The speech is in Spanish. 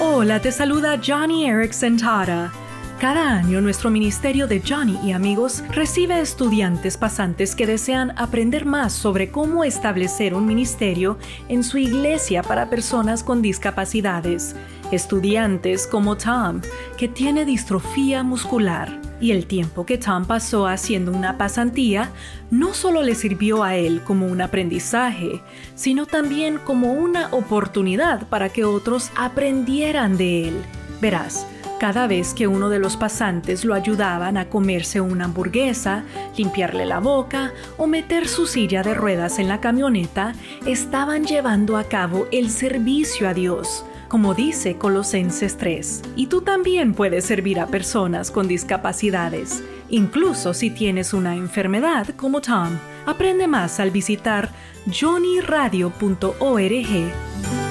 Hola, te saluda Johnny Erickson Tara. Cada año nuestro Ministerio de Johnny y Amigos recibe estudiantes pasantes que desean aprender más sobre cómo establecer un ministerio en su iglesia para personas con discapacidades. Estudiantes como Tom, que tiene distrofía muscular. Y el tiempo que Tom pasó haciendo una pasantía no solo le sirvió a él como un aprendizaje, sino también como una oportunidad para que otros aprendieran de él. Verás, cada vez que uno de los pasantes lo ayudaban a comerse una hamburguesa, limpiarle la boca o meter su silla de ruedas en la camioneta, estaban llevando a cabo el servicio a Dios como dice Colosenses 3. Y tú también puedes servir a personas con discapacidades, incluso si tienes una enfermedad como Tom. Aprende más al visitar johnnyradio.org